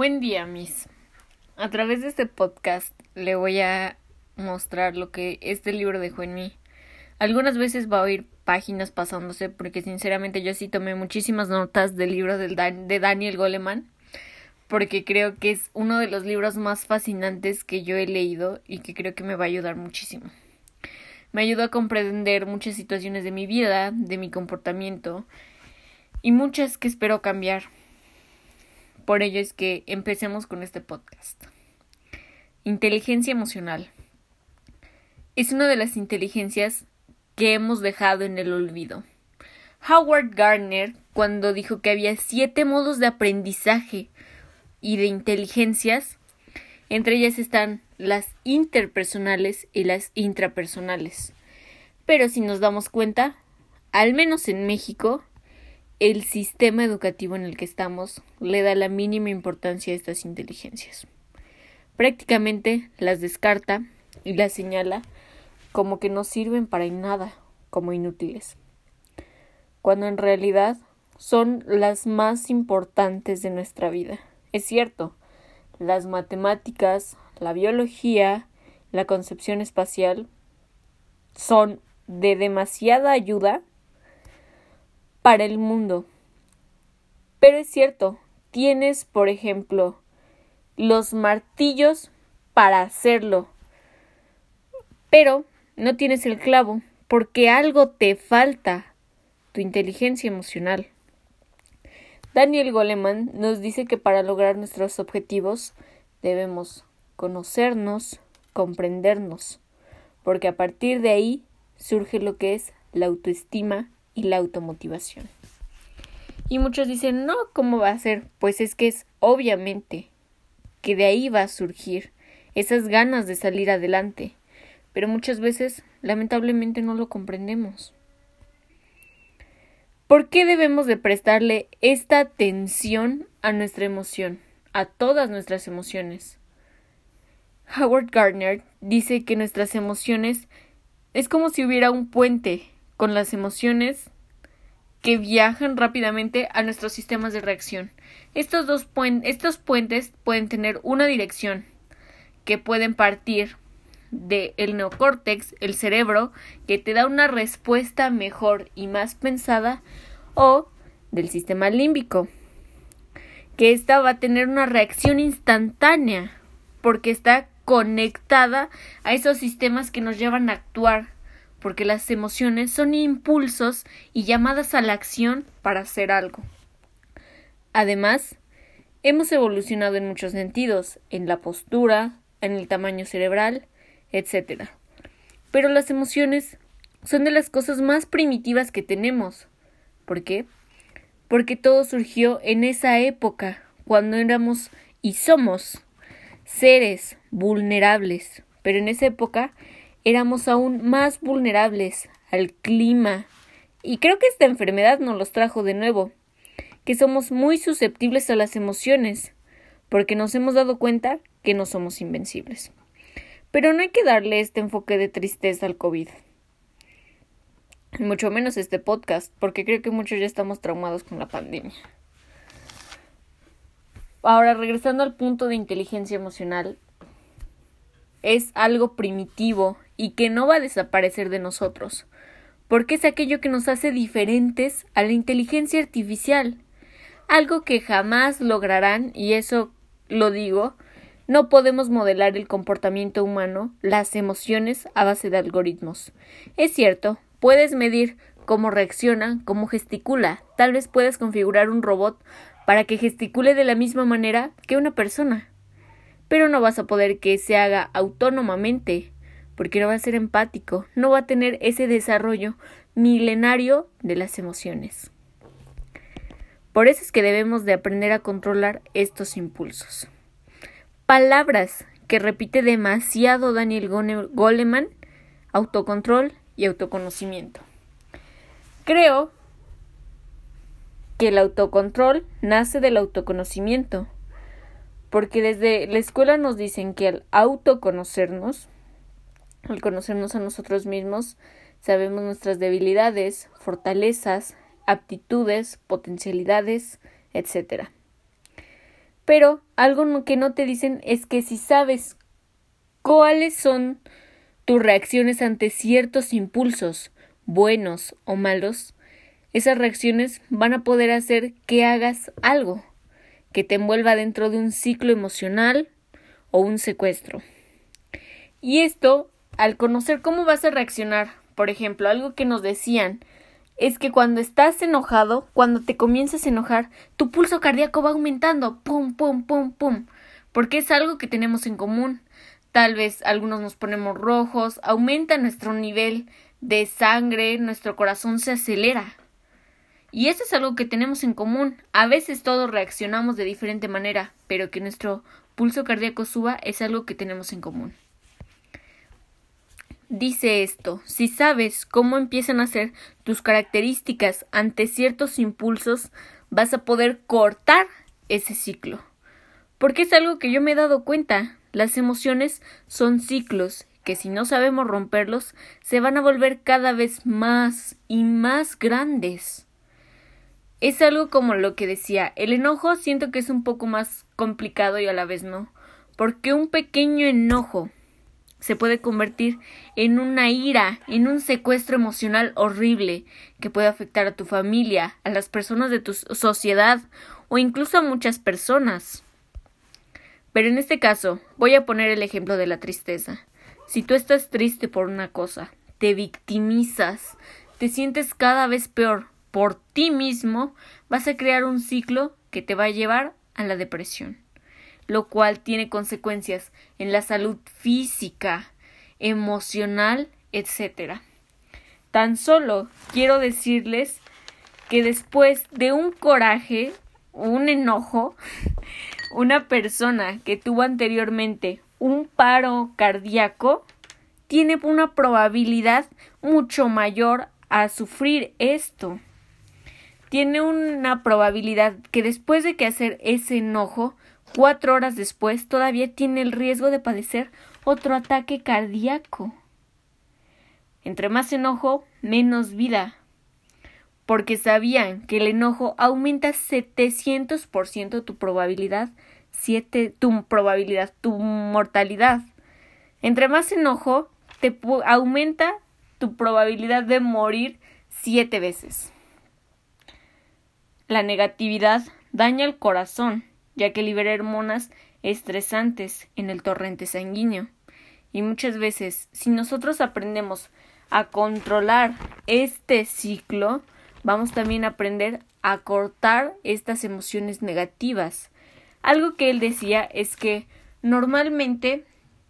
Buen día, Miss. A través de este podcast le voy a mostrar lo que este libro dejó en mí. Algunas veces va a oír páginas pasándose porque sinceramente yo sí tomé muchísimas notas del libro de Daniel Goleman porque creo que es uno de los libros más fascinantes que yo he leído y que creo que me va a ayudar muchísimo. Me ayudó a comprender muchas situaciones de mi vida, de mi comportamiento y muchas que espero cambiar por ello es que empecemos con este podcast. Inteligencia emocional. Es una de las inteligencias que hemos dejado en el olvido. Howard Gardner, cuando dijo que había siete modos de aprendizaje y de inteligencias, entre ellas están las interpersonales y las intrapersonales. Pero si nos damos cuenta, al menos en México, el sistema educativo en el que estamos le da la mínima importancia a estas inteligencias. Prácticamente las descarta y las señala como que no sirven para nada, como inútiles, cuando en realidad son las más importantes de nuestra vida. Es cierto, las matemáticas, la biología, la concepción espacial son de demasiada ayuda para el mundo. Pero es cierto, tienes, por ejemplo, los martillos para hacerlo, pero no tienes el clavo porque algo te falta, tu inteligencia emocional. Daniel Goleman nos dice que para lograr nuestros objetivos debemos conocernos, comprendernos, porque a partir de ahí surge lo que es la autoestima y la automotivación. Y muchos dicen, no, ¿cómo va a ser? Pues es que es obviamente que de ahí va a surgir esas ganas de salir adelante, pero muchas veces lamentablemente no lo comprendemos. ¿Por qué debemos de prestarle esta atención a nuestra emoción, a todas nuestras emociones? Howard Gardner dice que nuestras emociones es como si hubiera un puente con las emociones que viajan rápidamente a nuestros sistemas de reacción. Estos dos estos puentes pueden tener una dirección que pueden partir del el neocórtex, el cerebro, que te da una respuesta mejor y más pensada, o del sistema límbico, que esta va a tener una reacción instantánea, porque está conectada a esos sistemas que nos llevan a actuar porque las emociones son impulsos y llamadas a la acción para hacer algo. Además, hemos evolucionado en muchos sentidos, en la postura, en el tamaño cerebral, etc. Pero las emociones son de las cosas más primitivas que tenemos. ¿Por qué? Porque todo surgió en esa época, cuando éramos y somos seres vulnerables. Pero en esa época éramos aún más vulnerables al clima. Y creo que esta enfermedad nos los trajo de nuevo, que somos muy susceptibles a las emociones, porque nos hemos dado cuenta que no somos invencibles. Pero no hay que darle este enfoque de tristeza al COVID. Mucho menos este podcast, porque creo que muchos ya estamos traumados con la pandemia. Ahora, regresando al punto de inteligencia emocional, es algo primitivo y que no va a desaparecer de nosotros, porque es aquello que nos hace diferentes a la inteligencia artificial, algo que jamás lograrán, y eso lo digo, no podemos modelar el comportamiento humano, las emociones a base de algoritmos. Es cierto, puedes medir cómo reacciona, cómo gesticula, tal vez puedes configurar un robot para que gesticule de la misma manera que una persona, pero no vas a poder que se haga autónomamente porque no va a ser empático, no va a tener ese desarrollo milenario de las emociones. Por eso es que debemos de aprender a controlar estos impulsos. Palabras que repite demasiado Daniel Goleman, autocontrol y autoconocimiento. Creo que el autocontrol nace del autoconocimiento, porque desde la escuela nos dicen que al autoconocernos al conocernos a nosotros mismos, sabemos nuestras debilidades, fortalezas, aptitudes, potencialidades, etc. Pero algo que no te dicen es que si sabes cuáles son tus reacciones ante ciertos impulsos, buenos o malos, esas reacciones van a poder hacer que hagas algo que te envuelva dentro de un ciclo emocional o un secuestro. Y esto, al conocer cómo vas a reaccionar, por ejemplo, algo que nos decían es que cuando estás enojado, cuando te comienzas a enojar, tu pulso cardíaco va aumentando, pum, pum, pum, pum, porque es algo que tenemos en común. Tal vez algunos nos ponemos rojos, aumenta nuestro nivel de sangre, nuestro corazón se acelera. Y eso es algo que tenemos en común. A veces todos reaccionamos de diferente manera, pero que nuestro pulso cardíaco suba es algo que tenemos en común. Dice esto, si sabes cómo empiezan a ser tus características ante ciertos impulsos, vas a poder cortar ese ciclo. Porque es algo que yo me he dado cuenta. Las emociones son ciclos que si no sabemos romperlos, se van a volver cada vez más y más grandes. Es algo como lo que decía, el enojo siento que es un poco más complicado y a la vez no, porque un pequeño enojo se puede convertir en una ira, en un secuestro emocional horrible que puede afectar a tu familia, a las personas de tu sociedad o incluso a muchas personas. Pero en este caso, voy a poner el ejemplo de la tristeza. Si tú estás triste por una cosa, te victimizas, te sientes cada vez peor, por ti mismo, vas a crear un ciclo que te va a llevar a la depresión, lo cual tiene consecuencias en la salud física, emocional, etc. Tan solo quiero decirles que después de un coraje, un enojo, una persona que tuvo anteriormente un paro cardíaco tiene una probabilidad mucho mayor a sufrir esto tiene una probabilidad que después de que hacer ese enojo, cuatro horas después, todavía tiene el riesgo de padecer otro ataque cardíaco. Entre más enojo, menos vida. Porque sabían que el enojo aumenta 700% tu probabilidad, siete, tu probabilidad, tu mortalidad. Entre más enojo, te aumenta tu probabilidad de morir siete veces. La negatividad daña el corazón, ya que libera hormonas estresantes en el torrente sanguíneo. Y muchas veces, si nosotros aprendemos a controlar este ciclo, vamos también a aprender a cortar estas emociones negativas. Algo que él decía es que normalmente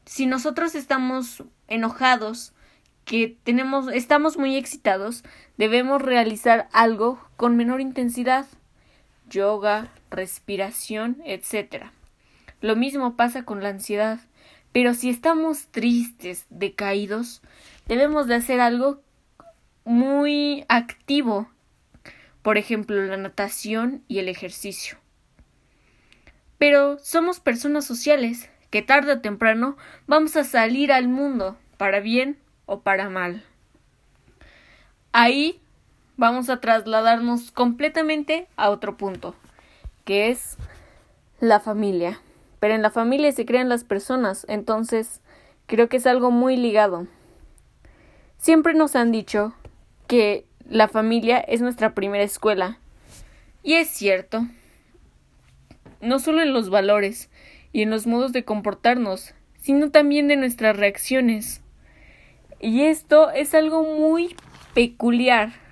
si nosotros estamos enojados, que tenemos estamos muy excitados, debemos realizar algo con menor intensidad, yoga, respiración, etc. Lo mismo pasa con la ansiedad, pero si estamos tristes, decaídos, debemos de hacer algo muy activo, por ejemplo, la natación y el ejercicio. Pero somos personas sociales que tarde o temprano vamos a salir al mundo, para bien o para mal. Ahí vamos a trasladarnos completamente a otro punto, que es la familia. Pero en la familia se crean las personas, entonces creo que es algo muy ligado. Siempre nos han dicho que la familia es nuestra primera escuela. Y es cierto. No solo en los valores y en los modos de comportarnos, sino también de nuestras reacciones. Y esto es algo muy peculiar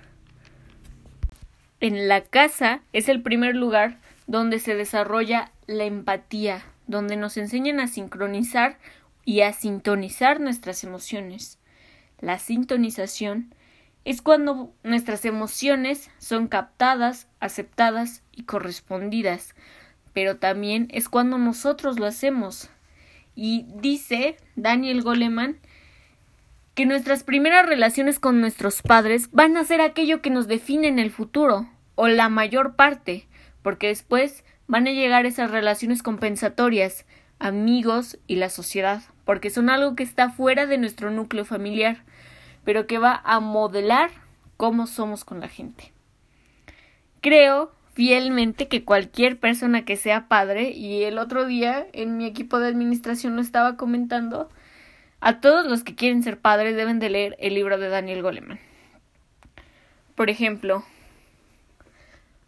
en la casa es el primer lugar donde se desarrolla la empatía, donde nos enseñan a sincronizar y a sintonizar nuestras emociones. La sintonización es cuando nuestras emociones son captadas, aceptadas y correspondidas, pero también es cuando nosotros lo hacemos. Y dice Daniel Goleman que nuestras primeras relaciones con nuestros padres van a ser aquello que nos define en el futuro, o la mayor parte, porque después van a llegar esas relaciones compensatorias, amigos y la sociedad, porque son algo que está fuera de nuestro núcleo familiar, pero que va a modelar cómo somos con la gente. Creo fielmente que cualquier persona que sea padre, y el otro día en mi equipo de administración lo estaba comentando, a todos los que quieren ser padres deben de leer el libro de Daniel Goleman. Por ejemplo,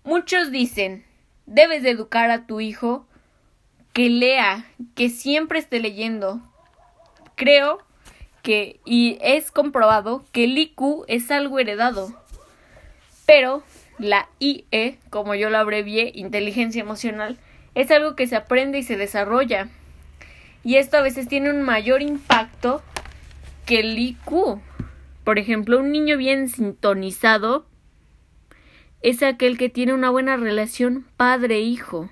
muchos dicen, debes de educar a tu hijo que lea, que siempre esté leyendo. Creo que, y es comprobado, que el IQ es algo heredado. Pero la IE, como yo lo abrevié, inteligencia emocional, es algo que se aprende y se desarrolla. Y esto a veces tiene un mayor impacto que el IQ. Por ejemplo, un niño bien sintonizado es aquel que tiene una buena relación padre-hijo.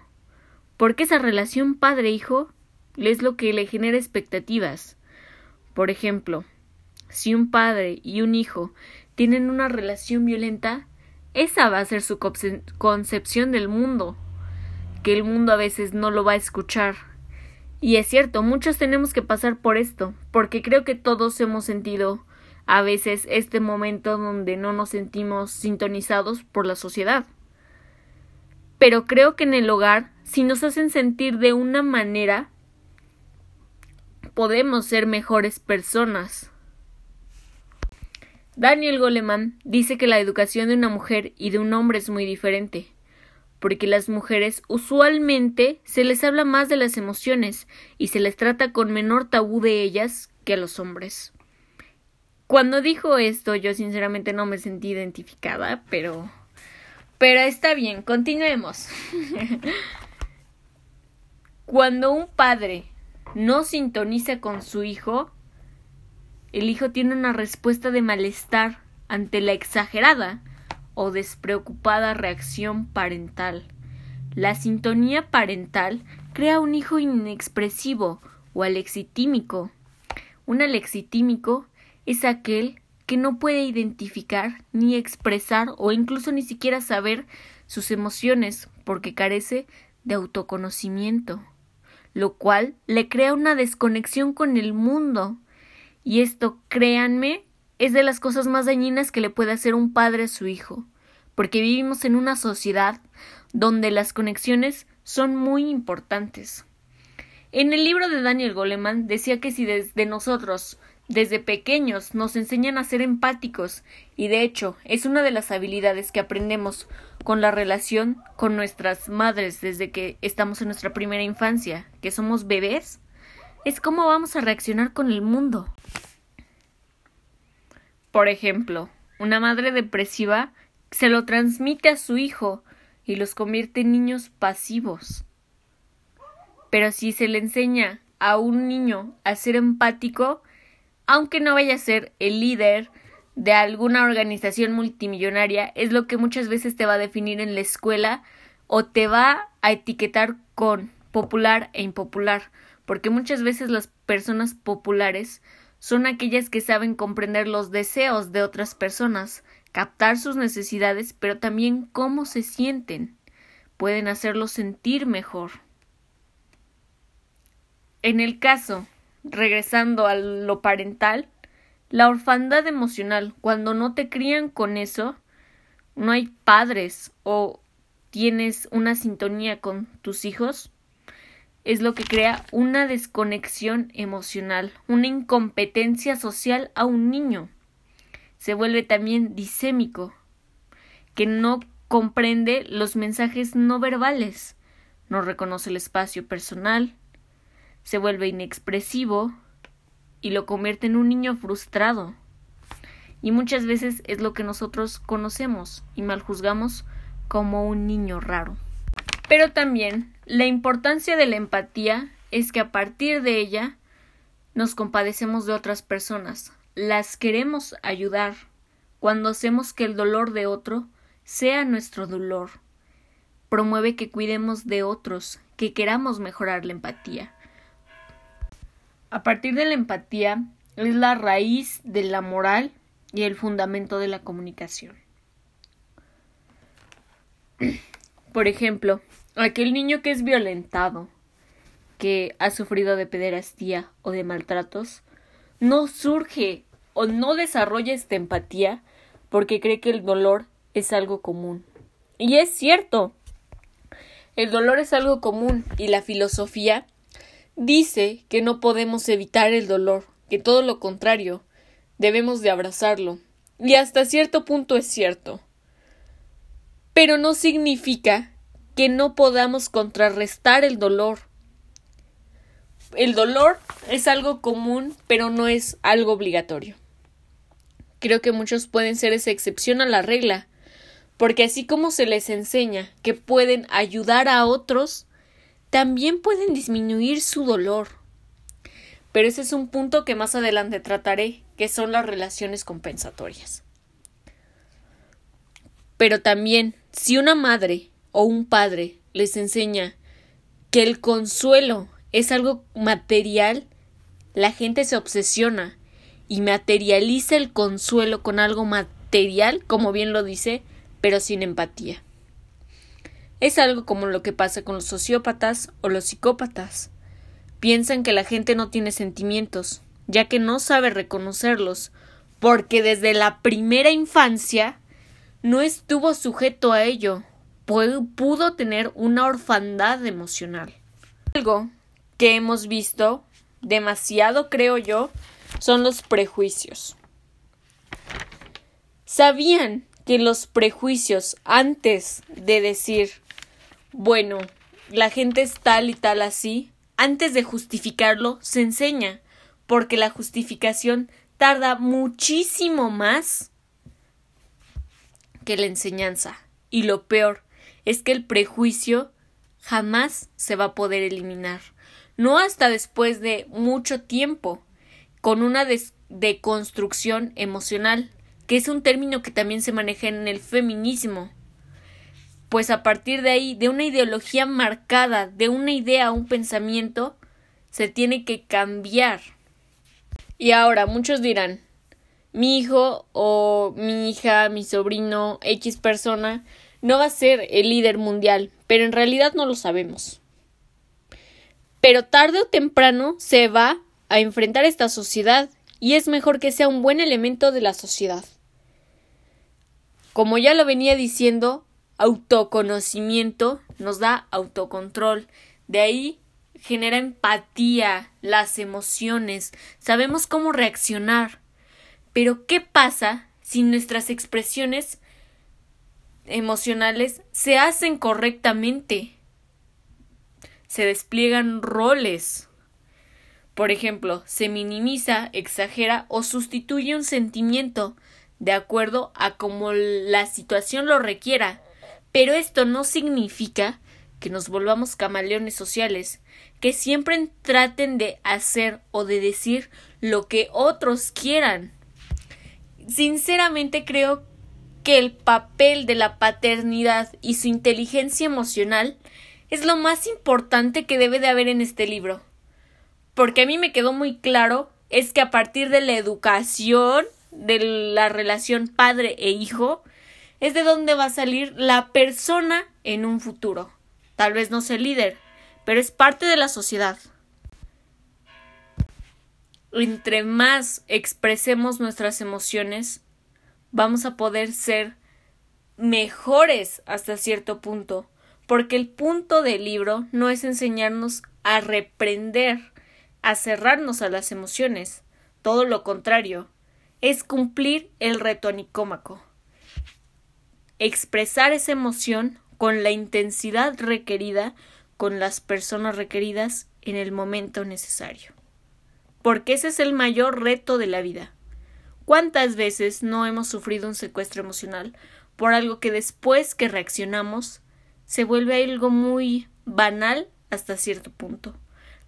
Porque esa relación padre-hijo es lo que le genera expectativas. Por ejemplo, si un padre y un hijo tienen una relación violenta, esa va a ser su concepción del mundo, que el mundo a veces no lo va a escuchar y es cierto, muchos tenemos que pasar por esto, porque creo que todos hemos sentido a veces este momento donde no nos sentimos sintonizados por la sociedad. Pero creo que en el hogar, si nos hacen sentir de una manera, podemos ser mejores personas. Daniel Goleman dice que la educación de una mujer y de un hombre es muy diferente porque las mujeres usualmente se les habla más de las emociones y se les trata con menor tabú de ellas que a los hombres. Cuando dijo esto yo sinceramente no me sentí identificada, pero pero está bien, continuemos. Cuando un padre no sintoniza con su hijo, el hijo tiene una respuesta de malestar ante la exagerada o despreocupada reacción parental. La sintonía parental crea un hijo inexpresivo o alexitímico. Un alexitímico es aquel que no puede identificar ni expresar o incluso ni siquiera saber sus emociones porque carece de autoconocimiento, lo cual le crea una desconexión con el mundo. Y esto, créanme, es de las cosas más dañinas que le puede hacer un padre a su hijo, porque vivimos en una sociedad donde las conexiones son muy importantes. En el libro de Daniel Goleman decía que si desde nosotros, desde pequeños, nos enseñan a ser empáticos, y de hecho es una de las habilidades que aprendemos con la relación con nuestras madres desde que estamos en nuestra primera infancia, que somos bebés, es cómo vamos a reaccionar con el mundo. Por ejemplo, una madre depresiva se lo transmite a su hijo y los convierte en niños pasivos. Pero si se le enseña a un niño a ser empático, aunque no vaya a ser el líder de alguna organización multimillonaria, es lo que muchas veces te va a definir en la escuela o te va a etiquetar con popular e impopular, porque muchas veces las personas populares son aquellas que saben comprender los deseos de otras personas, captar sus necesidades, pero también cómo se sienten. Pueden hacerlos sentir mejor. En el caso, regresando a lo parental, la orfandad emocional, cuando no te crían con eso, no hay padres o tienes una sintonía con tus hijos, es lo que crea una desconexión emocional, una incompetencia social a un niño. Se vuelve también disémico, que no comprende los mensajes no verbales, no reconoce el espacio personal, se vuelve inexpresivo y lo convierte en un niño frustrado. Y muchas veces es lo que nosotros conocemos y mal juzgamos como un niño raro. Pero también la importancia de la empatía es que a partir de ella nos compadecemos de otras personas, las queremos ayudar cuando hacemos que el dolor de otro sea nuestro dolor. Promueve que cuidemos de otros, que queramos mejorar la empatía. A partir de la empatía es la raíz de la moral y el fundamento de la comunicación. Por ejemplo, aquel niño que es violentado, que ha sufrido de pederastía o de maltratos, no surge o no desarrolla esta empatía porque cree que el dolor es algo común. Y es cierto, el dolor es algo común y la filosofía dice que no podemos evitar el dolor, que todo lo contrario, debemos de abrazarlo. Y hasta cierto punto es cierto. Pero no significa que no podamos contrarrestar el dolor. El dolor es algo común, pero no es algo obligatorio. Creo que muchos pueden ser esa excepción a la regla, porque así como se les enseña que pueden ayudar a otros, también pueden disminuir su dolor. Pero ese es un punto que más adelante trataré, que son las relaciones compensatorias. Pero también, si una madre o un padre les enseña que el consuelo es algo material, la gente se obsesiona y materializa el consuelo con algo material, como bien lo dice, pero sin empatía. Es algo como lo que pasa con los sociópatas o los psicópatas. Piensan que la gente no tiene sentimientos, ya que no sabe reconocerlos, porque desde la primera infancia no estuvo sujeto a ello, pudo tener una orfandad emocional. Algo que hemos visto demasiado, creo yo, son los prejuicios. ¿Sabían que los prejuicios antes de decir, bueno, la gente es tal y tal así, antes de justificarlo, se enseña, porque la justificación tarda muchísimo más que la enseñanza. Y lo peor es que el prejuicio jamás se va a poder eliminar. No hasta después de mucho tiempo, con una deconstrucción emocional que es un término que también se maneja en el feminismo. Pues a partir de ahí, de una ideología marcada, de una idea, un pensamiento, se tiene que cambiar. Y ahora muchos dirán, mi hijo o mi hija, mi sobrino, X persona, no va a ser el líder mundial, pero en realidad no lo sabemos. Pero tarde o temprano se va a enfrentar esta sociedad y es mejor que sea un buen elemento de la sociedad. Como ya lo venía diciendo, autoconocimiento nos da autocontrol. De ahí genera empatía, las emociones, sabemos cómo reaccionar. Pero ¿qué pasa si nuestras expresiones emocionales se hacen correctamente? Se despliegan roles. Por ejemplo, se minimiza, exagera o sustituye un sentimiento de acuerdo a como la situación lo requiera. Pero esto no significa que nos volvamos camaleones sociales, que siempre traten de hacer o de decir lo que otros quieran. Sinceramente creo que el papel de la paternidad y su inteligencia emocional es lo más importante que debe de haber en este libro. Porque a mí me quedó muy claro es que a partir de la educación de la relación padre e hijo es de donde va a salir la persona en un futuro. Tal vez no sea líder, pero es parte de la sociedad. Entre más expresemos nuestras emociones, vamos a poder ser mejores hasta cierto punto, porque el punto del libro no es enseñarnos a reprender, a cerrarnos a las emociones, todo lo contrario, es cumplir el reto anicómaco. Expresar esa emoción con la intensidad requerida, con las personas requeridas en el momento necesario. Porque ese es el mayor reto de la vida. ¿Cuántas veces no hemos sufrido un secuestro emocional por algo que después que reaccionamos se vuelve algo muy banal hasta cierto punto,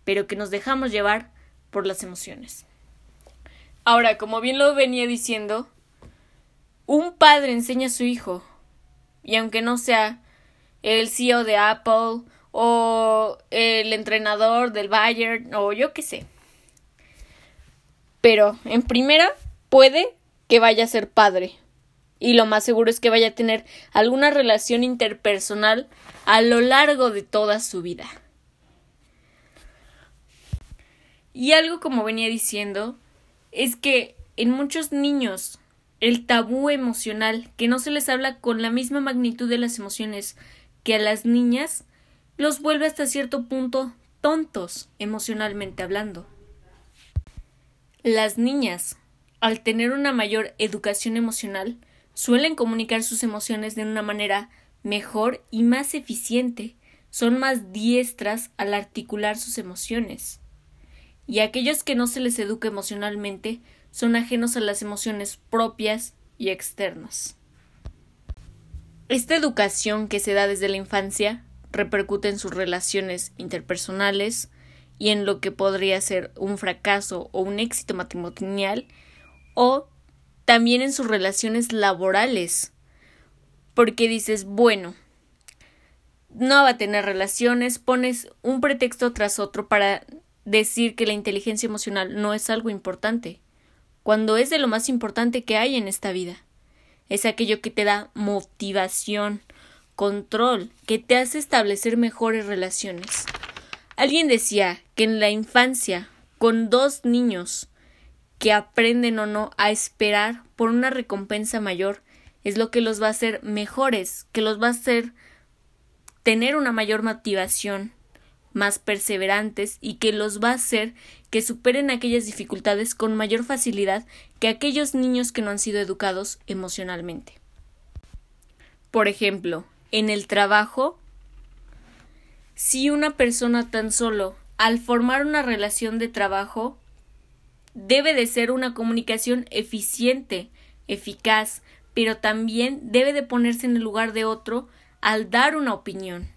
pero que nos dejamos llevar por las emociones? Ahora, como bien lo venía diciendo, un padre enseña a su hijo, y aunque no sea el CEO de Apple o el entrenador del Bayern o yo qué sé. Pero en primera puede que vaya a ser padre y lo más seguro es que vaya a tener alguna relación interpersonal a lo largo de toda su vida. Y algo como venía diciendo, es que en muchos niños el tabú emocional, que no se les habla con la misma magnitud de las emociones que a las niñas, los vuelve hasta cierto punto tontos emocionalmente hablando. Las niñas, al tener una mayor educación emocional, suelen comunicar sus emociones de una manera mejor y más eficiente, son más diestras al articular sus emociones. Y aquellos que no se les educa emocionalmente son ajenos a las emociones propias y externas. Esta educación que se da desde la infancia repercute en sus relaciones interpersonales y en lo que podría ser un fracaso o un éxito matrimonial o también en sus relaciones laborales. Porque dices, bueno, no va a tener relaciones, pones un pretexto tras otro para decir que la inteligencia emocional no es algo importante, cuando es de lo más importante que hay en esta vida. Es aquello que te da motivación, control, que te hace establecer mejores relaciones. Alguien decía que en la infancia, con dos niños que aprenden o no a esperar por una recompensa mayor, es lo que los va a hacer mejores, que los va a hacer tener una mayor motivación, más perseverantes y que los va a hacer que superen aquellas dificultades con mayor facilidad que aquellos niños que no han sido educados emocionalmente. Por ejemplo, en el trabajo, si una persona tan solo al formar una relación de trabajo debe de ser una comunicación eficiente, eficaz, pero también debe de ponerse en el lugar de otro al dar una opinión.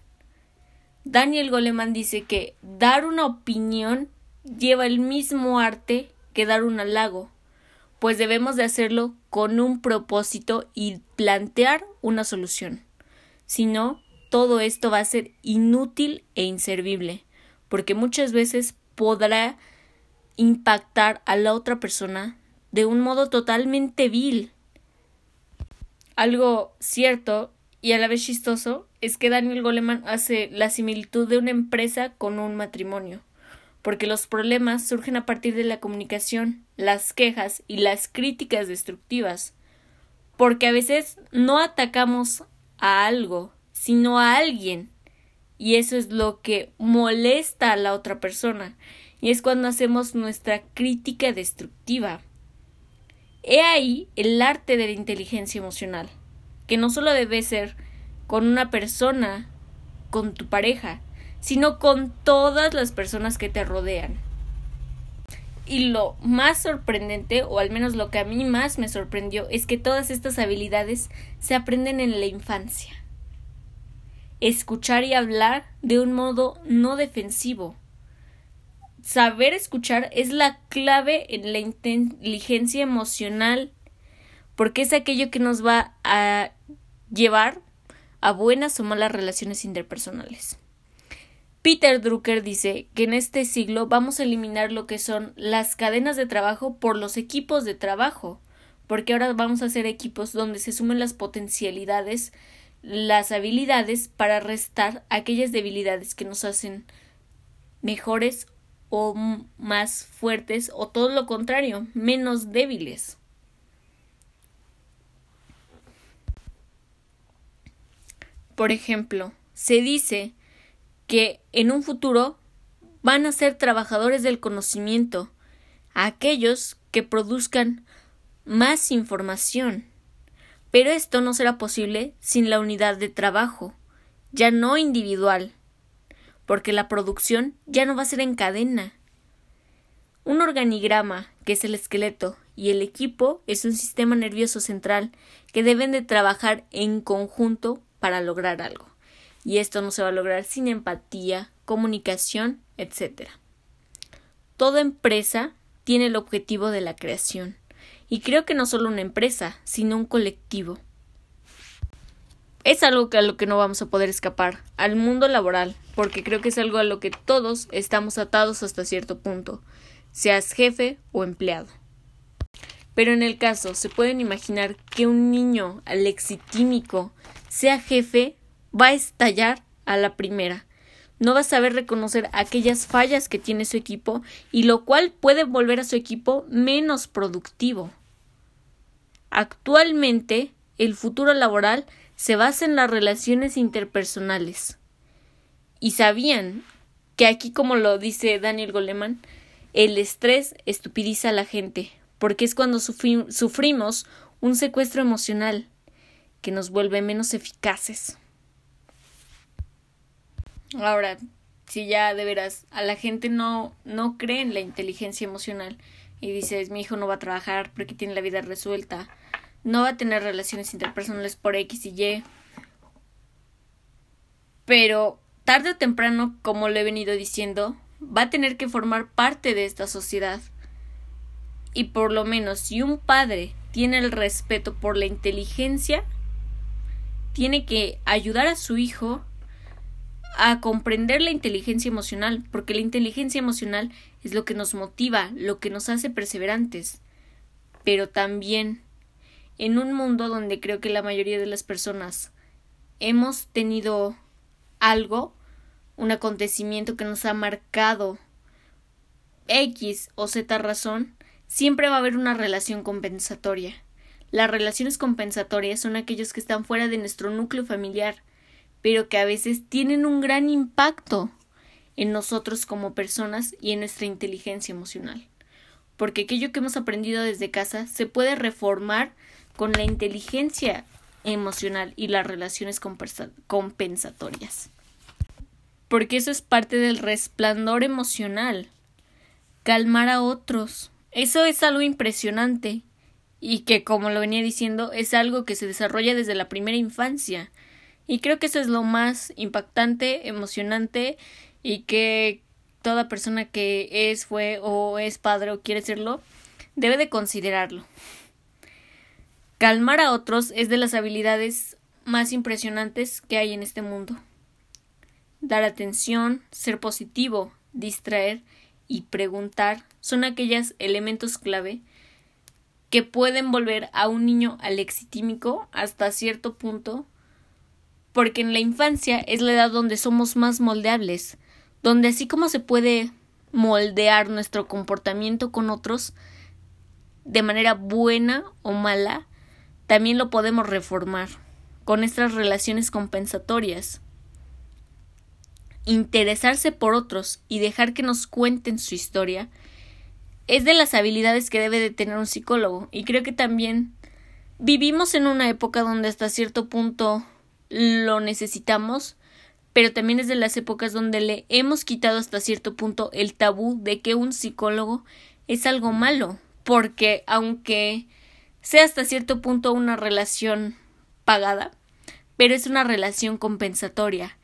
Daniel Goleman dice que dar una opinión lleva el mismo arte que dar un halago, pues debemos de hacerlo con un propósito y plantear una solución. Si no, todo esto va a ser inútil e inservible, porque muchas veces podrá impactar a la otra persona de un modo totalmente vil. Algo cierto y a la vez chistoso es que Daniel Goleman hace la similitud de una empresa con un matrimonio, porque los problemas surgen a partir de la comunicación, las quejas y las críticas destructivas, porque a veces no atacamos a algo, sino a alguien, y eso es lo que molesta a la otra persona, y es cuando hacemos nuestra crítica destructiva. He ahí el arte de la inteligencia emocional que no solo debe ser con una persona, con tu pareja, sino con todas las personas que te rodean. Y lo más sorprendente, o al menos lo que a mí más me sorprendió, es que todas estas habilidades se aprenden en la infancia. Escuchar y hablar de un modo no defensivo. Saber escuchar es la clave en la inteligencia emocional porque es aquello que nos va a llevar a buenas o malas relaciones interpersonales. Peter Drucker dice que en este siglo vamos a eliminar lo que son las cadenas de trabajo por los equipos de trabajo, porque ahora vamos a hacer equipos donde se sumen las potencialidades, las habilidades para restar aquellas debilidades que nos hacen mejores más fuertes o todo lo contrario, menos débiles. Por ejemplo, se dice que en un futuro van a ser trabajadores del conocimiento, aquellos que produzcan más información. Pero esto no será posible sin la unidad de trabajo, ya no individual, porque la producción ya no va a ser en cadena. Un organigrama, que es el esqueleto, y el equipo es un sistema nervioso central que deben de trabajar en conjunto para lograr algo. Y esto no se va a lograr sin empatía, comunicación, etc. Toda empresa tiene el objetivo de la creación. Y creo que no solo una empresa, sino un colectivo. Es algo a lo que no vamos a poder escapar, al mundo laboral, porque creo que es algo a lo que todos estamos atados hasta cierto punto, seas jefe o empleado. Pero en el caso, ¿se pueden imaginar que un niño alexitímico sea jefe, va a estallar a la primera. No va a saber reconocer aquellas fallas que tiene su equipo y lo cual puede volver a su equipo menos productivo. Actualmente, el futuro laboral se basa en las relaciones interpersonales. y sabían que aquí, como lo dice Daniel Goleman, el estrés estupidiza a la gente, porque es cuando sufrimos un secuestro emocional que nos vuelve menos eficaces. Ahora, si ya de veras a la gente no, no cree en la inteligencia emocional y dices mi hijo no va a trabajar porque tiene la vida resuelta, no va a tener relaciones interpersonales por X y Y, pero tarde o temprano, como lo he venido diciendo, va a tener que formar parte de esta sociedad. Y por lo menos si un padre tiene el respeto por la inteligencia, tiene que ayudar a su hijo a comprender la inteligencia emocional, porque la inteligencia emocional es lo que nos motiva, lo que nos hace perseverantes. Pero también, en un mundo donde creo que la mayoría de las personas hemos tenido algo, un acontecimiento que nos ha marcado X o Z razón, siempre va a haber una relación compensatoria. Las relaciones compensatorias son aquellos que están fuera de nuestro núcleo familiar, pero que a veces tienen un gran impacto en nosotros como personas y en nuestra inteligencia emocional. Porque aquello que hemos aprendido desde casa se puede reformar con la inteligencia emocional y las relaciones compensatorias. Porque eso es parte del resplandor emocional. Calmar a otros. Eso es algo impresionante y que, como lo venía diciendo, es algo que se desarrolla desde la primera infancia. Y creo que eso es lo más impactante, emocionante y que toda persona que es, fue o es padre o quiere serlo debe de considerarlo. Calmar a otros es de las habilidades más impresionantes que hay en este mundo. Dar atención, ser positivo, distraer y preguntar son aquellos elementos clave que pueden volver a un niño alexitímico hasta cierto punto porque en la infancia es la edad donde somos más moldeables, donde así como se puede moldear nuestro comportamiento con otros de manera buena o mala, también lo podemos reformar con nuestras relaciones compensatorias. Interesarse por otros y dejar que nos cuenten su historia es de las habilidades que debe de tener un psicólogo y creo que también vivimos en una época donde hasta cierto punto lo necesitamos, pero también es de las épocas donde le hemos quitado hasta cierto punto el tabú de que un psicólogo es algo malo, porque aunque sea hasta cierto punto una relación pagada, pero es una relación compensatoria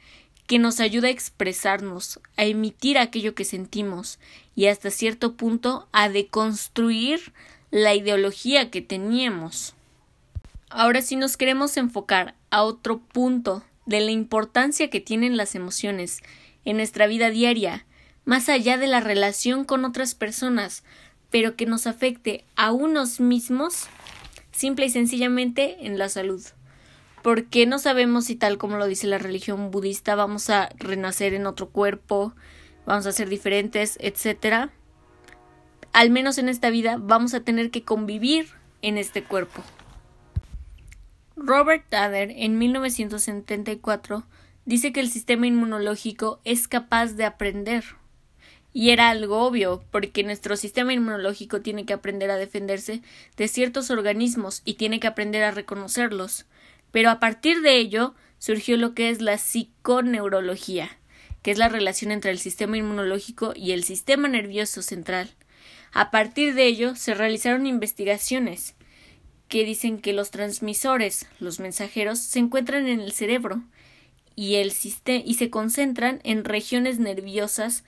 que nos ayuda a expresarnos, a emitir aquello que sentimos y hasta cierto punto a deconstruir la ideología que teníamos. Ahora si nos queremos enfocar a otro punto de la importancia que tienen las emociones en nuestra vida diaria, más allá de la relación con otras personas, pero que nos afecte a unos mismos, simple y sencillamente en la salud. Porque no sabemos si tal como lo dice la religión budista vamos a renacer en otro cuerpo, vamos a ser diferentes, etcétera. Al menos en esta vida vamos a tener que convivir en este cuerpo. Robert Tader, en 1974, dice que el sistema inmunológico es capaz de aprender. Y era algo obvio, porque nuestro sistema inmunológico tiene que aprender a defenderse de ciertos organismos y tiene que aprender a reconocerlos. Pero a partir de ello surgió lo que es la psiconeurología, que es la relación entre el sistema inmunológico y el sistema nervioso central. A partir de ello se realizaron investigaciones que dicen que los transmisores, los mensajeros, se encuentran en el cerebro y, el y se concentran en regiones nerviosas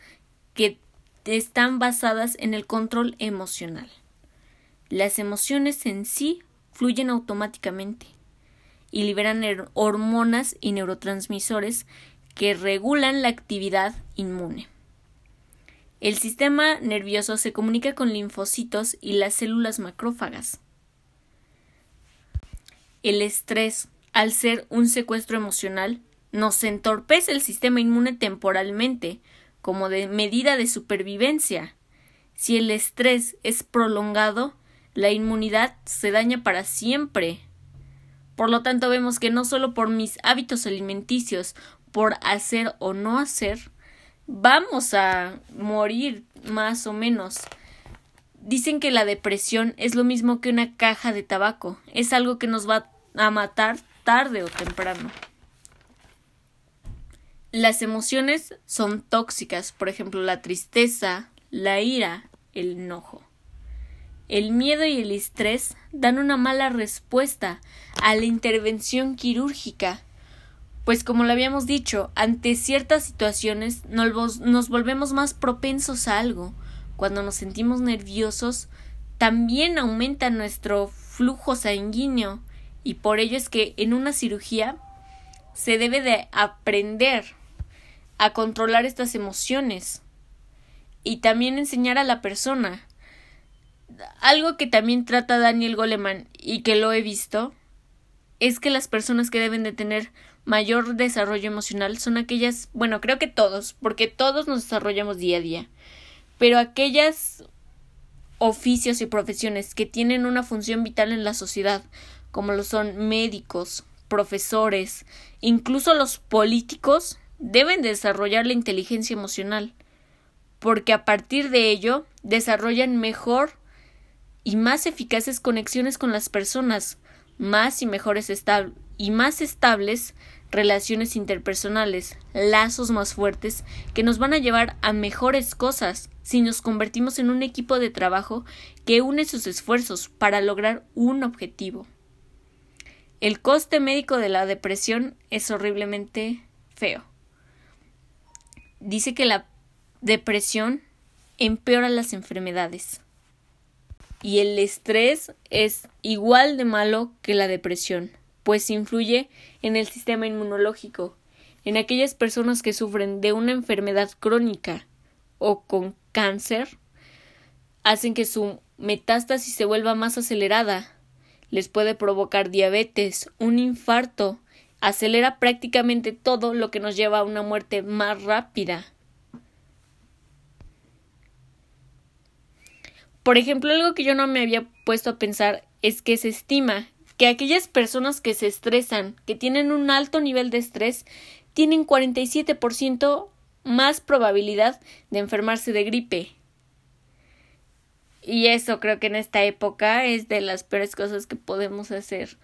que están basadas en el control emocional. Las emociones en sí fluyen automáticamente y liberan hormonas y neurotransmisores que regulan la actividad inmune. El sistema nervioso se comunica con linfocitos y las células macrófagas. El estrés, al ser un secuestro emocional, nos entorpece el sistema inmune temporalmente, como de medida de supervivencia. Si el estrés es prolongado, la inmunidad se daña para siempre. Por lo tanto, vemos que no solo por mis hábitos alimenticios por hacer o no hacer, vamos a morir más o menos. Dicen que la depresión es lo mismo que una caja de tabaco, es algo que nos va a matar tarde o temprano. Las emociones son tóxicas, por ejemplo la tristeza, la ira, el enojo. El miedo y el estrés dan una mala respuesta a la intervención quirúrgica, pues como lo habíamos dicho, ante ciertas situaciones nos volvemos más propensos a algo. Cuando nos sentimos nerviosos, también aumenta nuestro flujo sanguíneo y por ello es que en una cirugía se debe de aprender a controlar estas emociones y también enseñar a la persona. Algo que también trata Daniel Goleman y que lo he visto es que las personas que deben de tener mayor desarrollo emocional son aquellas, bueno, creo que todos, porque todos nos desarrollamos día a día, pero aquellas oficios y profesiones que tienen una función vital en la sociedad, como lo son médicos, profesores, incluso los políticos, deben desarrollar la inteligencia emocional, porque a partir de ello desarrollan mejor y más eficaces conexiones con las personas, más y mejores y más estables relaciones interpersonales, lazos más fuertes que nos van a llevar a mejores cosas si nos convertimos en un equipo de trabajo que une sus esfuerzos para lograr un objetivo. El coste médico de la depresión es horriblemente feo. Dice que la depresión empeora las enfermedades y el estrés es igual de malo que la depresión, pues influye en el sistema inmunológico, en aquellas personas que sufren de una enfermedad crónica o con cáncer, hacen que su metástasis se vuelva más acelerada, les puede provocar diabetes, un infarto, acelera prácticamente todo lo que nos lleva a una muerte más rápida. Por ejemplo, algo que yo no me había puesto a pensar es que se estima que aquellas personas que se estresan, que tienen un alto nivel de estrés, tienen 47% más probabilidad de enfermarse de gripe. Y eso creo que en esta época es de las peores cosas que podemos hacer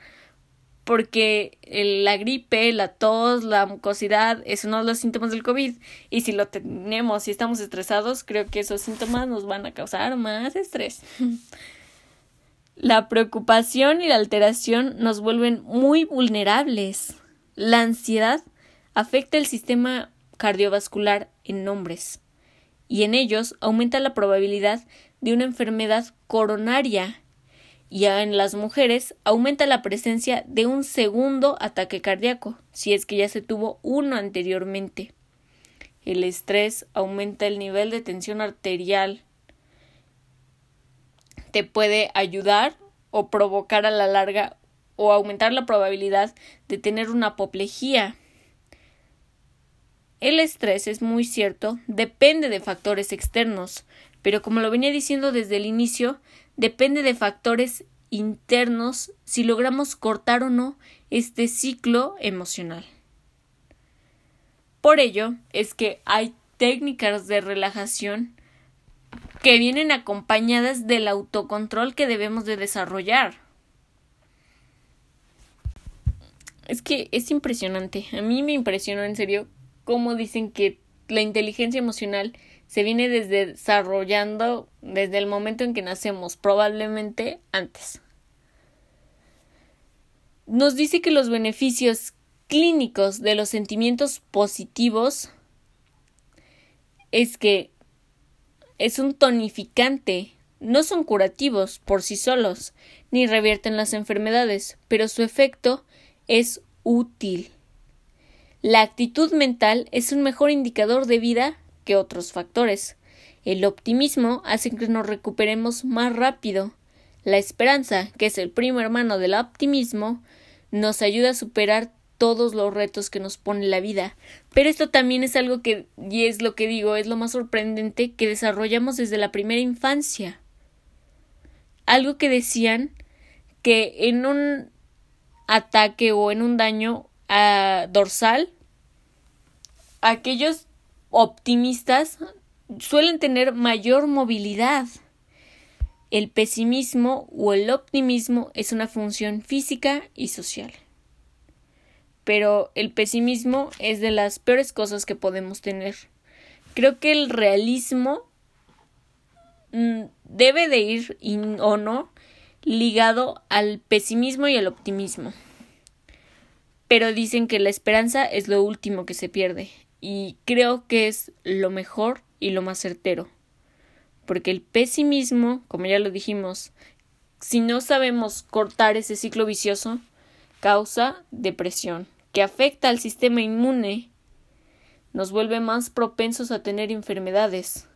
porque la gripe, la tos, la mucosidad es uno de los síntomas del COVID y si lo tenemos y estamos estresados, creo que esos síntomas nos van a causar más estrés. La preocupación y la alteración nos vuelven muy vulnerables. La ansiedad afecta el sistema cardiovascular en hombres y en ellos aumenta la probabilidad de una enfermedad coronaria y en las mujeres aumenta la presencia de un segundo ataque cardíaco, si es que ya se tuvo uno anteriormente. El estrés aumenta el nivel de tensión arterial. Te puede ayudar o provocar a la larga o aumentar la probabilidad de tener una apoplejía. El estrés es muy cierto, depende de factores externos, pero como lo venía diciendo desde el inicio, depende de factores internos si logramos cortar o no este ciclo emocional. Por ello es que hay técnicas de relajación que vienen acompañadas del autocontrol que debemos de desarrollar. Es que es impresionante. A mí me impresionó en serio cómo dicen que la inteligencia emocional se viene desarrollando desde el momento en que nacemos, probablemente antes. Nos dice que los beneficios clínicos de los sentimientos positivos es que es un tonificante, no son curativos por sí solos, ni revierten las enfermedades, pero su efecto es útil. La actitud mental es un mejor indicador de vida otros factores. El optimismo hace que nos recuperemos más rápido. La esperanza, que es el primo hermano del optimismo, nos ayuda a superar todos los retos que nos pone la vida. Pero esto también es algo que, y es lo que digo, es lo más sorprendente que desarrollamos desde la primera infancia. Algo que decían que en un ataque o en un daño a dorsal aquellos optimistas suelen tener mayor movilidad. El pesimismo o el optimismo es una función física y social. Pero el pesimismo es de las peores cosas que podemos tener. Creo que el realismo mm, debe de ir o no ligado al pesimismo y al optimismo. Pero dicen que la esperanza es lo último que se pierde y creo que es lo mejor y lo más certero. Porque el pesimismo, como ya lo dijimos, si no sabemos cortar ese ciclo vicioso, causa depresión, que afecta al sistema inmune, nos vuelve más propensos a tener enfermedades.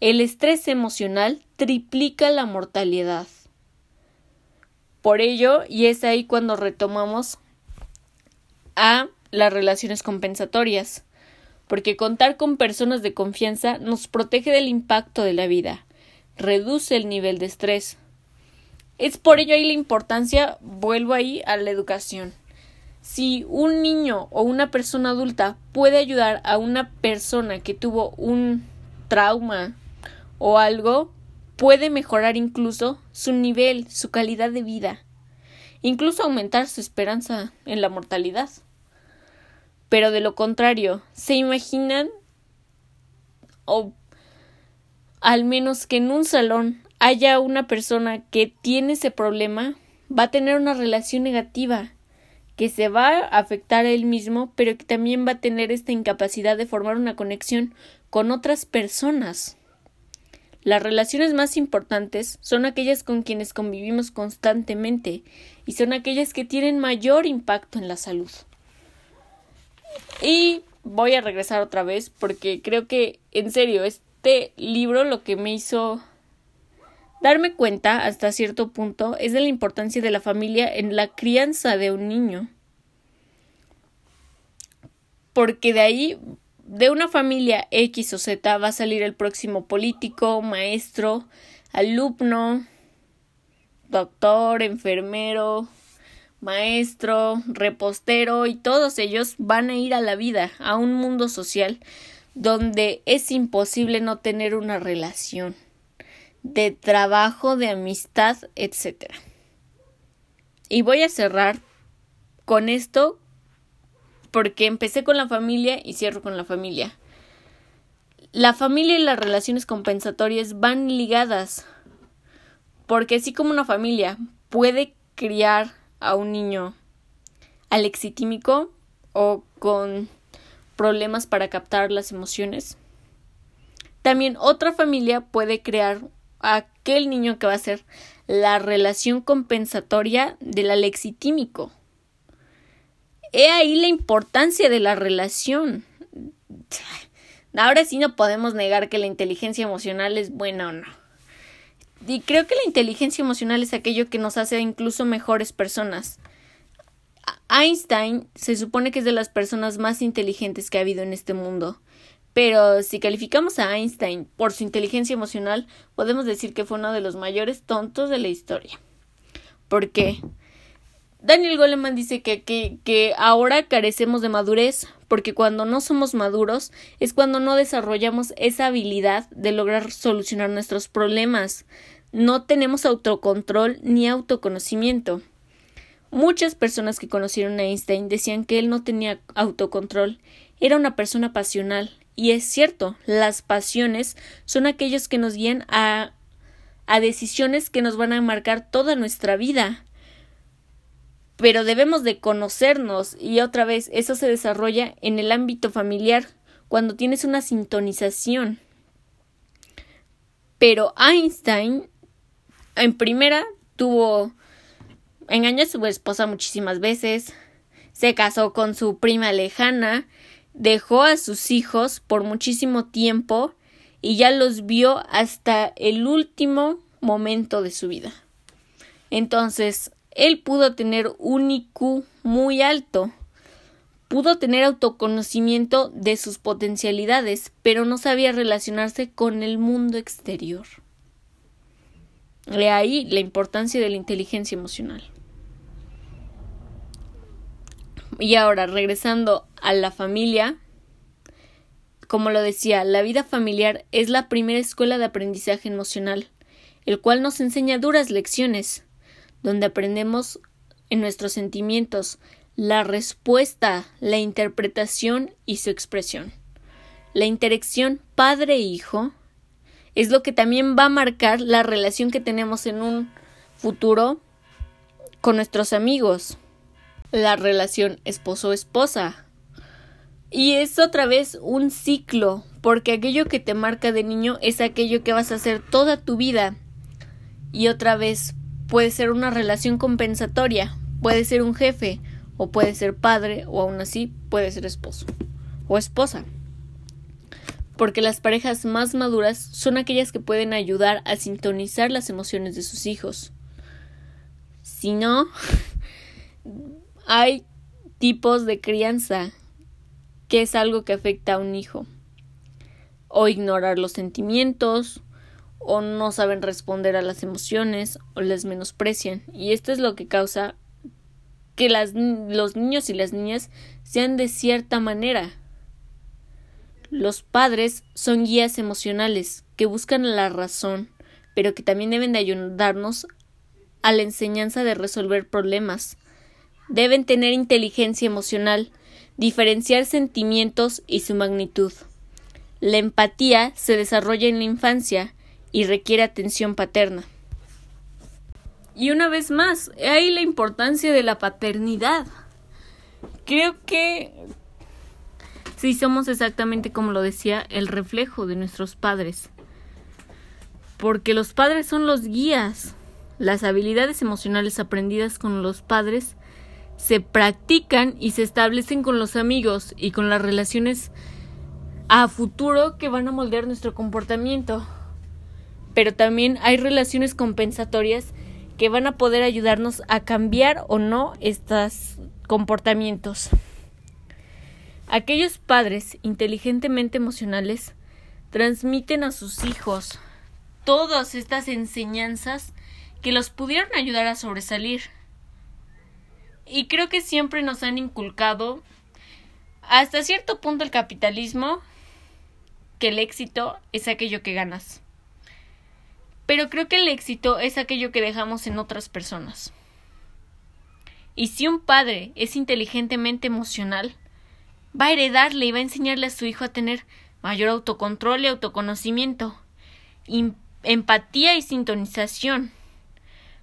El estrés emocional triplica la mortalidad. Por ello, y es ahí cuando retomamos a las relaciones compensatorias porque contar con personas de confianza nos protege del impacto de la vida, reduce el nivel de estrés. Es por ello ahí la importancia, vuelvo ahí a la educación. Si un niño o una persona adulta puede ayudar a una persona que tuvo un trauma o algo, puede mejorar incluso su nivel, su calidad de vida, incluso aumentar su esperanza en la mortalidad. Pero de lo contrario, ¿se imaginan? O al menos que en un salón haya una persona que tiene ese problema, va a tener una relación negativa, que se va a afectar a él mismo, pero que también va a tener esta incapacidad de formar una conexión con otras personas. Las relaciones más importantes son aquellas con quienes convivimos constantemente y son aquellas que tienen mayor impacto en la salud. Y voy a regresar otra vez porque creo que, en serio, este libro lo que me hizo darme cuenta hasta cierto punto es de la importancia de la familia en la crianza de un niño. Porque de ahí, de una familia X o Z, va a salir el próximo político, maestro, alumno, doctor, enfermero, maestro, repostero y todos ellos van a ir a la vida, a un mundo social donde es imposible no tener una relación de trabajo, de amistad, etc. Y voy a cerrar con esto porque empecé con la familia y cierro con la familia. La familia y las relaciones compensatorias van ligadas porque así como una familia puede criar a un niño alexitímico o con problemas para captar las emociones. También otra familia puede crear a aquel niño que va a ser la relación compensatoria del alexitímico. He ahí la importancia de la relación. Ahora sí no podemos negar que la inteligencia emocional es buena o no. Y creo que la inteligencia emocional es aquello que nos hace incluso mejores personas. Einstein se supone que es de las personas más inteligentes que ha habido en este mundo. Pero si calificamos a Einstein por su inteligencia emocional, podemos decir que fue uno de los mayores tontos de la historia. ¿Por qué? Daniel Goleman dice que, que, que ahora carecemos de madurez, porque cuando no somos maduros es cuando no desarrollamos esa habilidad de lograr solucionar nuestros problemas. No tenemos autocontrol ni autoconocimiento. Muchas personas que conocieron a Einstein decían que él no tenía autocontrol, era una persona pasional. Y es cierto, las pasiones son aquellos que nos guían a, a decisiones que nos van a marcar toda nuestra vida pero debemos de conocernos y otra vez eso se desarrolla en el ámbito familiar cuando tienes una sintonización. Pero Einstein en primera tuvo engañó a su esposa muchísimas veces, se casó con su prima lejana, dejó a sus hijos por muchísimo tiempo y ya los vio hasta el último momento de su vida. Entonces, él pudo tener un IQ muy alto, pudo tener autoconocimiento de sus potencialidades, pero no sabía relacionarse con el mundo exterior. De ahí la importancia de la inteligencia emocional. Y ahora, regresando a la familia, Como lo decía, la vida familiar es la primera escuela de aprendizaje emocional, el cual nos enseña duras lecciones, donde aprendemos en nuestros sentimientos, la respuesta, la interpretación y su expresión. La interacción padre-hijo es lo que también va a marcar la relación que tenemos en un futuro con nuestros amigos. La relación esposo-esposa. Y es otra vez un ciclo, porque aquello que te marca de niño es aquello que vas a hacer toda tu vida. Y otra vez puede ser una relación compensatoria, puede ser un jefe, o puede ser padre, o aún así puede ser esposo o esposa porque las parejas más maduras son aquellas que pueden ayudar a sintonizar las emociones de sus hijos. Si no, hay tipos de crianza que es algo que afecta a un hijo. O ignorar los sentimientos, o no saben responder a las emociones, o les menosprecian. Y esto es lo que causa que las, los niños y las niñas sean de cierta manera los padres son guías emocionales que buscan la razón, pero que también deben de ayudarnos a la enseñanza de resolver problemas. Deben tener inteligencia emocional, diferenciar sentimientos y su magnitud. La empatía se desarrolla en la infancia y requiere atención paterna. Y una vez más, hay la importancia de la paternidad. Creo que Sí, somos exactamente como lo decía, el reflejo de nuestros padres. Porque los padres son los guías. Las habilidades emocionales aprendidas con los padres se practican y se establecen con los amigos y con las relaciones a futuro que van a moldear nuestro comportamiento. Pero también hay relaciones compensatorias que van a poder ayudarnos a cambiar o no estos comportamientos. Aquellos padres inteligentemente emocionales transmiten a sus hijos todas estas enseñanzas que los pudieron ayudar a sobresalir. Y creo que siempre nos han inculcado hasta cierto punto el capitalismo que el éxito es aquello que ganas. Pero creo que el éxito es aquello que dejamos en otras personas. Y si un padre es inteligentemente emocional, va a heredarle y va a enseñarle a su hijo a tener mayor autocontrol y autoconocimiento, empatía y sintonización,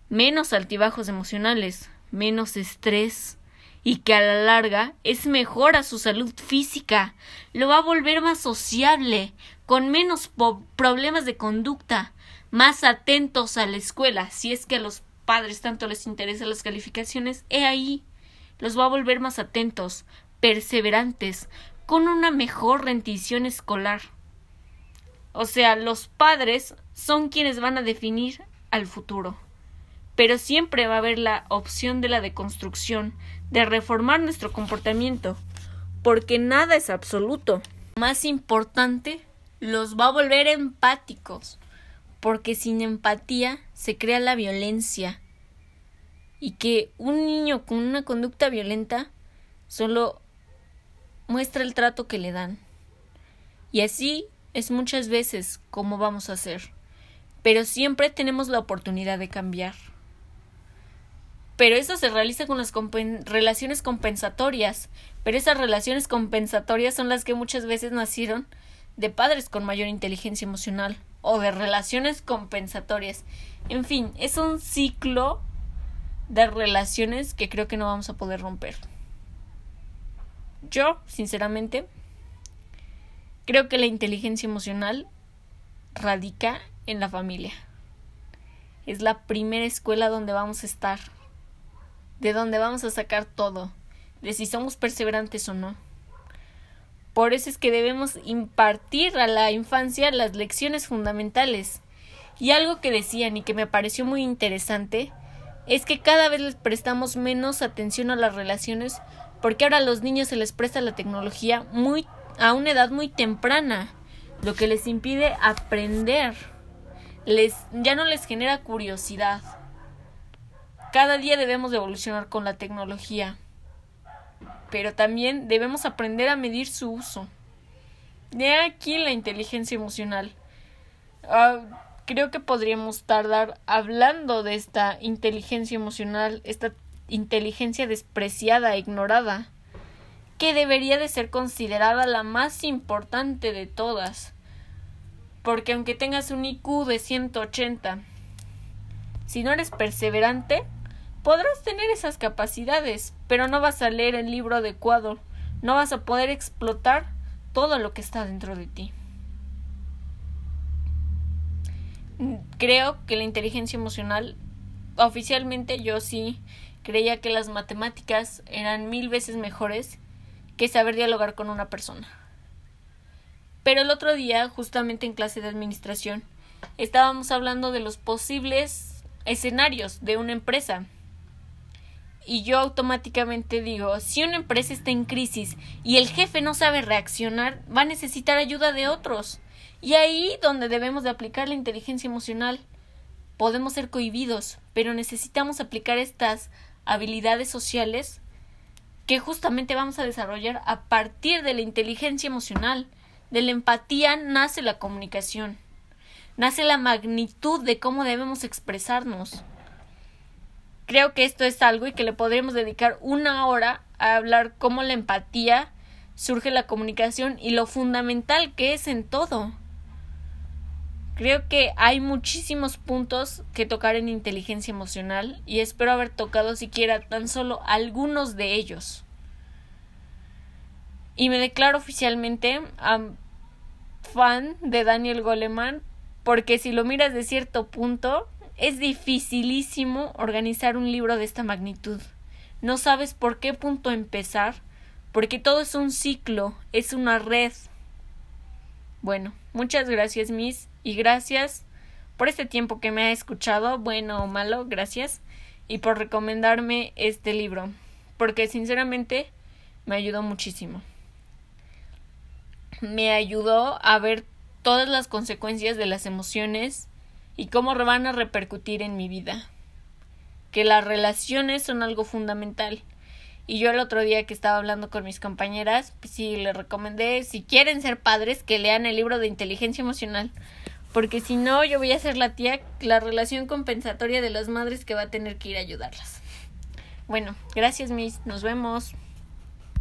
menos altibajos emocionales, menos estrés, y que a la larga es mejor a su salud física, lo va a volver más sociable, con menos problemas de conducta, más atentos a la escuela, si es que a los padres tanto les interesan las calificaciones, he ahí, los va a volver más atentos, perseverantes, con una mejor rendición escolar. O sea, los padres son quienes van a definir al futuro. Pero siempre va a haber la opción de la deconstrucción, de reformar nuestro comportamiento, porque nada es absoluto. Más importante, los va a volver empáticos, porque sin empatía se crea la violencia, y que un niño con una conducta violenta solo muestra el trato que le dan. Y así es muchas veces como vamos a hacer. Pero siempre tenemos la oportunidad de cambiar. Pero eso se realiza con las relaciones compensatorias. Pero esas relaciones compensatorias son las que muchas veces nacieron de padres con mayor inteligencia emocional o de relaciones compensatorias. En fin, es un ciclo de relaciones que creo que no vamos a poder romper. Yo, sinceramente, creo que la inteligencia emocional radica en la familia. Es la primera escuela donde vamos a estar, de donde vamos a sacar todo, de si somos perseverantes o no. Por eso es que debemos impartir a la infancia las lecciones fundamentales. Y algo que decían y que me pareció muy interesante es que cada vez les prestamos menos atención a las relaciones porque ahora a los niños se les presta la tecnología muy a una edad muy temprana, lo que les impide aprender. Les ya no les genera curiosidad. Cada día debemos de evolucionar con la tecnología, pero también debemos aprender a medir su uso. De aquí la inteligencia emocional. Ah, creo que podríamos tardar hablando de esta inteligencia emocional, esta inteligencia despreciada, ignorada, que debería de ser considerada la más importante de todas. Porque aunque tengas un IQ de 180, si no eres perseverante, podrás tener esas capacidades, pero no vas a leer el libro adecuado, no vas a poder explotar todo lo que está dentro de ti. Creo que la inteligencia emocional, oficialmente yo sí creía que las matemáticas eran mil veces mejores que saber dialogar con una persona. Pero el otro día, justamente en clase de administración, estábamos hablando de los posibles escenarios de una empresa. Y yo automáticamente digo, si una empresa está en crisis y el jefe no sabe reaccionar, va a necesitar ayuda de otros. Y ahí donde debemos de aplicar la inteligencia emocional. Podemos ser cohibidos, pero necesitamos aplicar estas habilidades sociales que justamente vamos a desarrollar a partir de la inteligencia emocional. De la empatía nace la comunicación, nace la magnitud de cómo debemos expresarnos. Creo que esto es algo y que le podremos dedicar una hora a hablar cómo la empatía surge la comunicación y lo fundamental que es en todo. Creo que hay muchísimos puntos que tocar en inteligencia emocional y espero haber tocado siquiera tan solo algunos de ellos. Y me declaro oficialmente fan de Daniel Goleman porque si lo miras de cierto punto es dificilísimo organizar un libro de esta magnitud. No sabes por qué punto empezar porque todo es un ciclo, es una red. Bueno, muchas gracias, Miss y gracias por este tiempo que me ha escuchado, bueno o malo, gracias, y por recomendarme este libro, porque sinceramente me ayudó muchísimo. Me ayudó a ver todas las consecuencias de las emociones y cómo van a repercutir en mi vida. Que las relaciones son algo fundamental. Y yo el otro día que estaba hablando con mis compañeras, pues sí, les recomendé, si quieren ser padres, que lean el libro de inteligencia emocional, porque si no yo voy a ser la tía, la relación compensatoria de las madres que va a tener que ir a ayudarlas. Bueno, gracias Miss, nos vemos.